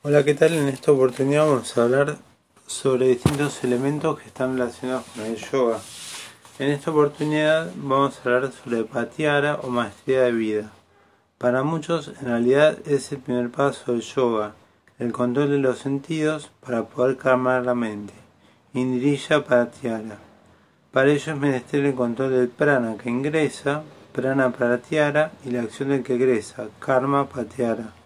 Hola, ¿qué tal? En esta oportunidad vamos a hablar sobre distintos elementos que están relacionados con el yoga. En esta oportunidad vamos a hablar sobre patiara o maestría de vida. Para muchos, en realidad, es el primer paso del yoga, el control de los sentidos para poder calmar la mente. Indriya patiara. Para ello es menester el control del prana que ingresa, prana pratyara, y la acción del que egresa, karma patiara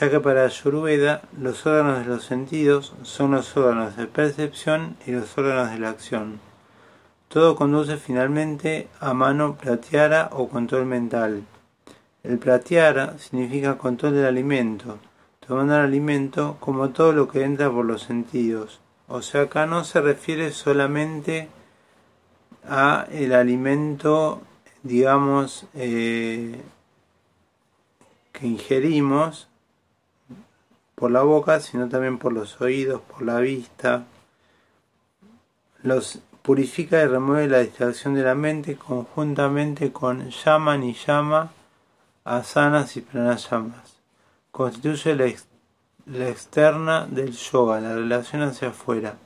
ya que para Ayurveda los órganos de los sentidos son los órganos de percepción y los órganos de la acción. Todo conduce finalmente a mano pratyara o control mental. El pratyara significa control del alimento, tomando el alimento como todo lo que entra por los sentidos. O sea, acá no se refiere solamente a el alimento, digamos, eh, que ingerimos, por la boca, sino también por los oídos, por la vista. Los purifica y remueve la distracción de la mente conjuntamente con llama y llama, asanas y pranayamas. Constituye la, externa del yoga, la relación hacia afuera.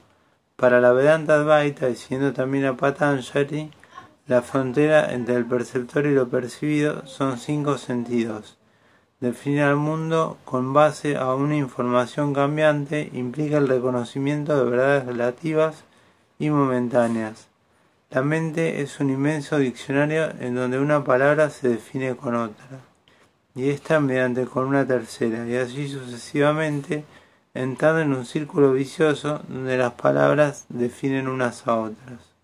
Para la Vedanta Advaita, y siendo también a Patanjali, la frontera entre el perceptor y lo percibido son cinco sentidos Definir al mundo con base a una información cambiante implica el reconocimiento de verdades relativas y momentáneas. La mente es un inmenso diccionario en donde una palabra se define con otra, y esta mediante con una tercera, y así sucesivamente, entrando en un círculo vicioso donde las palabras definen unas a otras.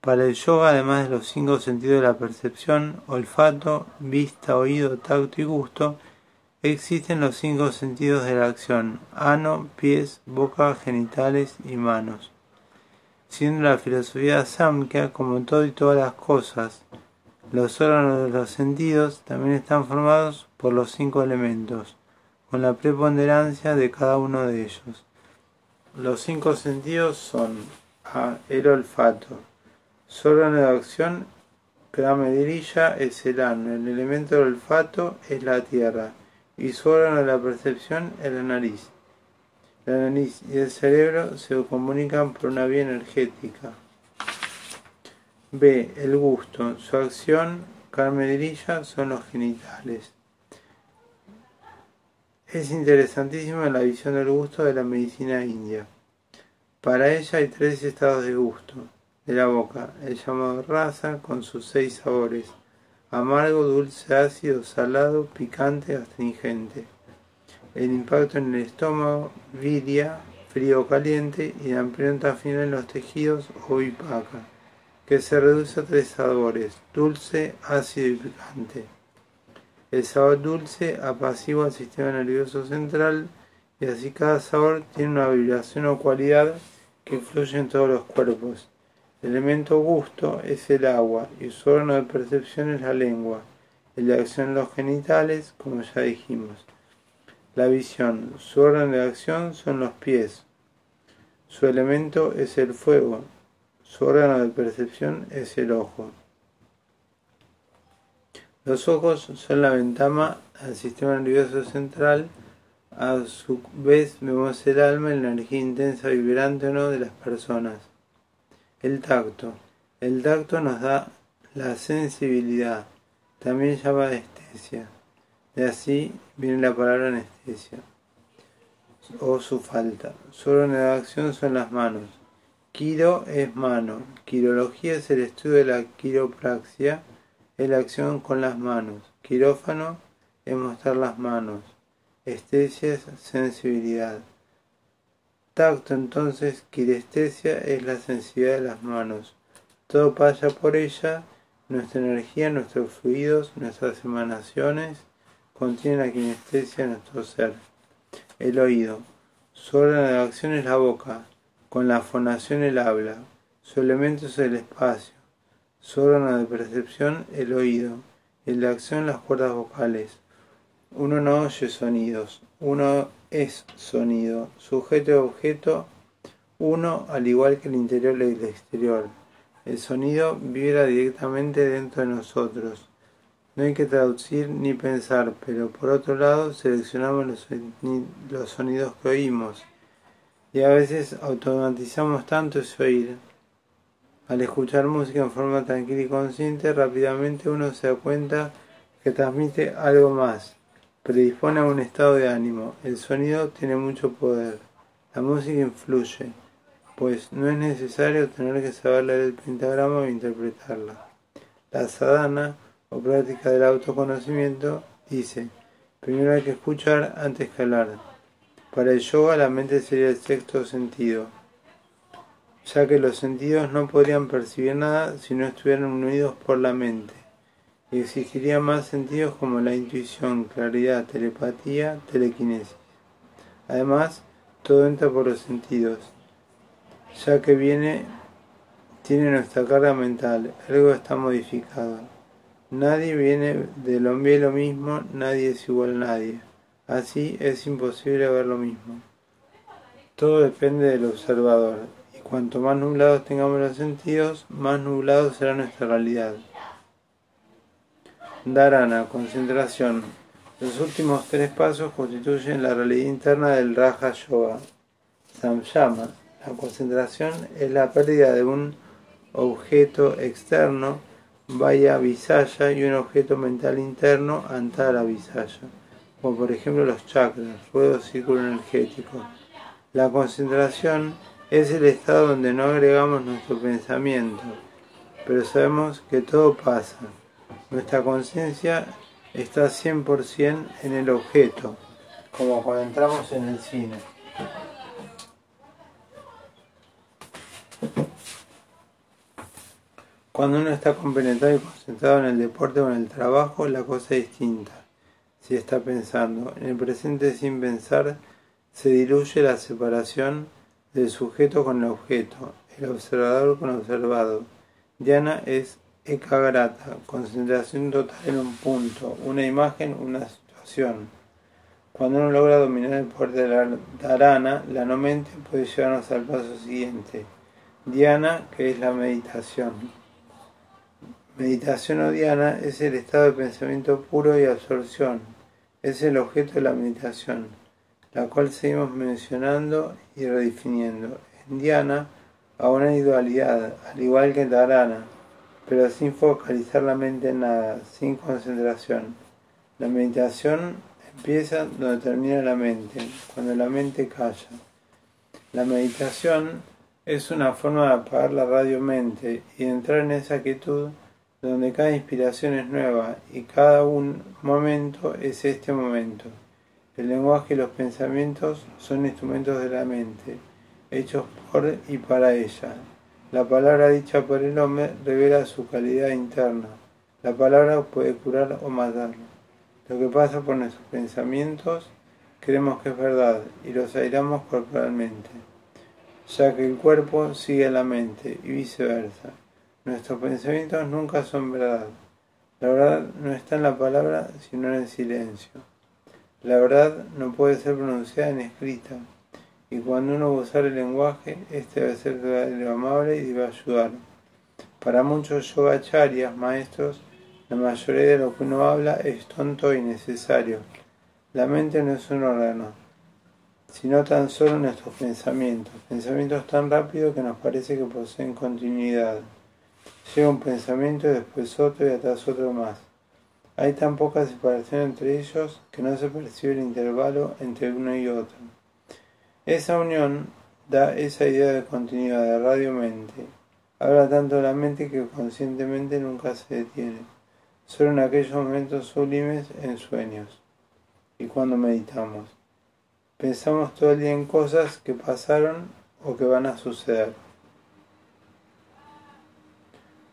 Para el yoga, además de los cinco sentidos de la percepción, olfato, vista, oído, tacto y gusto, existen los cinco sentidos de la acción, ano, pies, boca, genitales y manos. Siendo la filosofía Samkhya, como todo y todas las cosas, los órganos de los sentidos también están formados por los cinco elementos, con la preponderancia de cada uno de ellos. Los cinco sentidos son el olfato, su órgano de acción, Kramedirilla, es el ano, el elemento del olfato es la tierra, y su órgano de la percepción es la nariz. La nariz y el cerebro se comunican por una vía energética. B. El gusto. Su acción, Carmedirilla, son los genitales. Es interesantísima la visión del gusto de la medicina india. Para ella hay tres estados de gusto de la boca, el llamado raza con sus seis sabores, amargo, dulce, ácido, salado, picante, astringente. El impacto en el estómago, viria, frío caliente y la impronta final en los tejidos o vipaka, que se reduce a tres sabores, dulce, ácido y picante. El sabor dulce apacigua el sistema nervioso central y así cada sabor tiene una vibración o cualidad que influye en todos los cuerpos. El elemento gusto es el agua y su órgano de percepción es la lengua. El de acción los genitales, como ya dijimos. La visión, su órgano de acción son los pies. Su elemento es el fuego. Su órgano de percepción es el ojo. Los ojos son la ventana al sistema nervioso central. A su vez vemos el alma en la energía intensa, vibrante o no de las personas. El tacto. El tacto nos da la sensibilidad, también llama anestesia. De así viene la palabra anestesia o su falta. Su orden de acción son las manos. Quiro es mano. Quirología es el estudio de la quiropraxia, es la acción con las manos. Quirófano es mostrar las manos. Estesia es sensibilidad. Tacto entonces, quirestesia es la sensibilidad de las manos. Todo pasa por ella, nuestra energía, nuestros fluidos, nuestras emanaciones, contienen la kinestesia de nuestro ser. El oído. Su órgano de acción es la boca, con la fonación el habla. Su elemento es el espacio. Su órgano de percepción el oído. El de acción las cuerdas vocales. Uno no oye sonidos, uno es sonido, sujeto y objeto, uno al igual que el interior y el exterior. El sonido vibra directamente dentro de nosotros. No hay que traducir ni pensar, pero por otro lado seleccionamos los, sonidos que oímos y a veces automatizamos tanto ese oír. Al escuchar música en forma tranquila y consciente, rápidamente uno se da cuenta que transmite algo más, predispone a un estado de ánimo. El sonido tiene mucho poder. La música influye, pues no es necesario tener que saber leer el pentagrama o interpretarla. La sadhana o práctica del autoconocimiento, dice, primero hay que escuchar antes que hablar. Para el yoga la mente sería el sexto sentido, ya que los sentidos no podrían percibir nada si no estuvieran unidos por la mente. Y exigiría más sentidos como la intuición, claridad, telepatía, telequinesis. Además, todo entra por los sentidos, ya que viene, tiene nuestra carga mental, algo está modificado. Nadie viene de lo mismo, nadie es igual a nadie. Así es imposible ver lo mismo. Todo depende del observador, y cuanto más nublados tengamos los sentidos, más nublado será nuestra realidad. Dharana, concentración. Los últimos tres pasos constituyen la realidad interna del Raja Yoga. Samyama, la concentración es la pérdida de un objeto externo vaya visaya y un objeto mental interno antara visaya, como por ejemplo los chakras, ruedos círculo energético. La concentración es el estado donde no agregamos nuestro pensamiento, pero sabemos que todo pasa. Nuestra conciencia está 100% en el objeto, como cuando entramos en el cine. Cuando uno está compenetrado y concentrado en el deporte o en el trabajo, la cosa es distinta. Si está pensando en el presente sin pensar, se diluye la separación del sujeto con el objeto, el observador con el observado. Diana es ekagrata, concentración total en un punto, una imagen, una situación. Cuando uno logra dominar el poder de la dharana, la no mente puede llevarnos al paso siguiente. Diana, que es la meditación. Meditación odiana es el estado de pensamiento puro y absorción. Es el objeto de la meditación, la cual seguimos mencionando y redefiniendo. En Diana aún hay dualidad, al igual que en Dharana, pero sin focalizar la mente en nada, sin concentración. La meditación empieza donde termina la mente, cuando la mente calla. La meditación es una forma de apagar la radio mente y entrar en esa quietud donde cada inspiración es nueva y cada un momento es este momento. El lenguaje y los pensamientos son instrumentos de la mente, hechos por y para ella. La palabra dicha por el hombre revela su calidad interna. La palabra puede curar o matar. Lo que pasa por nuestros pensamientos creemos que es verdad y los airamos corporalmente, ya que el cuerpo sigue a la mente y viceversa. Nuestros pensamientos nunca son verdad. La verdad no está en la palabra, sino en el silencio. La verdad no puede ser pronunciada en escrita. Y cuando uno va usar el lenguaje, este debe ser verdadero, amable y debe ayudar. Para muchos yogacharyas, maestros, la mayoría de lo que uno habla es tonto y necesario. La mente no es un órgano, sino tan solo nuestros pensamientos, pensamientos tan rápidos que nos parece que poseen continuidad. Llega un pensamiento y después otro y atrás otro más. Hay tan poca separación entre ellos que no se percibe el intervalo entre uno y otro. Esa unión da esa idea de continuidad de radio-mente. Habla tanto la mente que conscientemente nunca se detiene, solo en aquellos momentos sublimes en sueños. Y cuando meditamos, pensamos todo el día en cosas que pasaron o que van a suceder.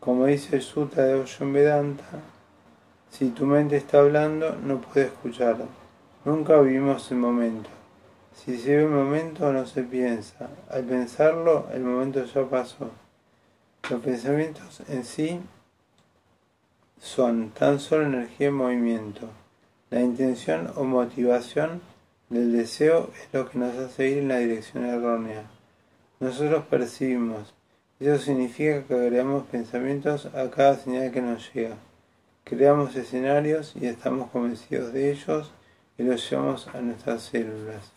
Como dice el Sutta de Osho Vedanta, si tu mente está hablando, no puedes escucharlo. Nunca vivimos el momento. Si se ve el momento, no se piensa. Al pensarlo, el momento ya pasó. Los pensamientos en sí son tan solo energía en movimiento. La intención o motivación del deseo es lo que nos hace ir en la dirección errónea. Nosotros percibimos, eso significa que agregamos pensamientos a cada señal que nos llega, Creamos escenarios y estamos convencidos de ellos y los llevamos a nuestras células.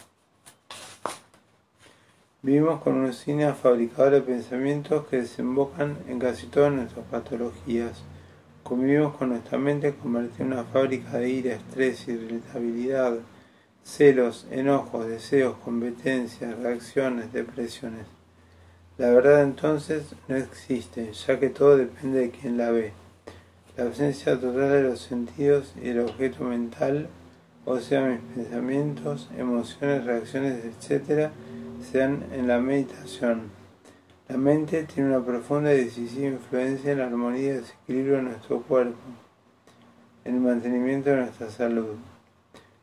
Vivimos con una usina fabricadora de pensamientos que desembocan en casi todas nuestras patologías. Convivimos con nuestra mente convertida en una fábrica de ira, estrés, irritabilidad, celos, enojos, deseos, competencias, reacciones, depresiones. La verdad entonces no existe, ya que todo depende de quien la ve. La ausencia total de los sentidos y el objeto mental, o sea, mis pensamientos, emociones, reacciones, etc., se dan en la meditación. La mente tiene una profunda y decisiva influencia en la armonía y desequilibrio de nuestro cuerpo, en el mantenimiento de nuestra salud.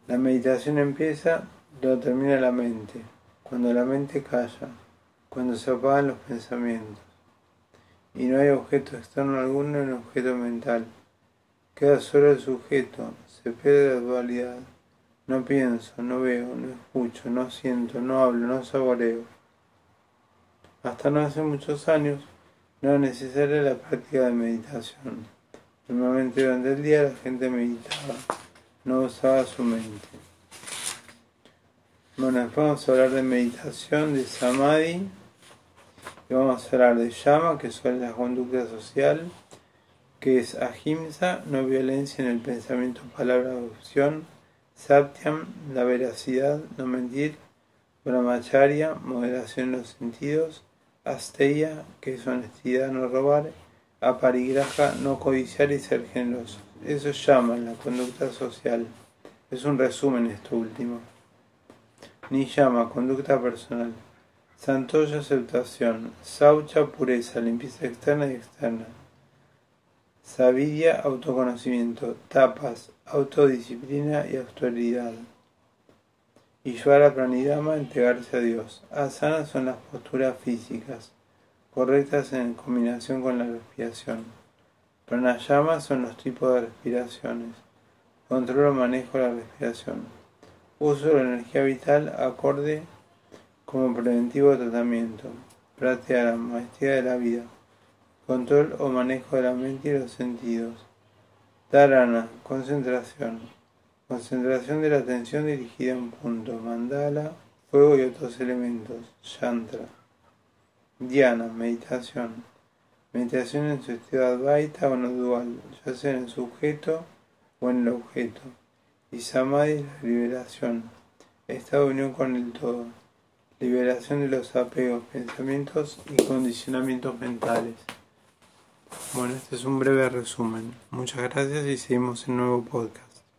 La meditación empieza, lo termina la mente, cuando la mente calla, cuando se apagan los pensamientos. Y no hay objeto externo alguno en el objeto mental. Queda solo el sujeto, se pierde la dualidad. No pienso, no veo, no escucho, no siento, no hablo, no saboreo. Hasta no hace muchos años no era necesaria la práctica de meditación. Normalmente durante el día la gente meditaba no usaba su mente. Bueno, después vamos a hablar de meditación, de samadhi, y vamos a hablar de llama, que son la conducta social, que es ahimsa, no violencia en el pensamiento, palabra o opción, satyam, la veracidad, no mentir, brahmacharya, moderación en los sentidos, asteya, que es honestidad, no robar, aparigraha, no codiciar y ser generoso. Eso llaman la conducta social. Es un resumen esto último. Ni llama conducta personal. Santoya aceptación. Saucha pureza, limpieza externa y externa. Sabidia autoconocimiento. Tapas, autodisciplina y autoridad. Ishvara pranidama, entregarse a Dios. Asana son las posturas físicas, correctas en combinación con la respiración. Pranayama son los tipos de respiraciones. Control o manejo de la respiración. Uso de la energía vital acorde como preventivo de tratamiento. Pratyahara, maestría de la vida. Control o manejo de la mente y los sentidos. Dharana, concentración. Concentración de la atención dirigida a un punto. Mandala, fuego y otros elementos. Yantra. Dhyana, meditación. Meditación en su estado advaita o no dual, ya sea en el sujeto o en el objeto. Y samadhi liberación, estado de unión con el todo, liberación de los apegos, pensamientos y condicionamientos mentales. Bueno, este es un breve resumen. Muchas gracias y seguimos en nuevo podcast.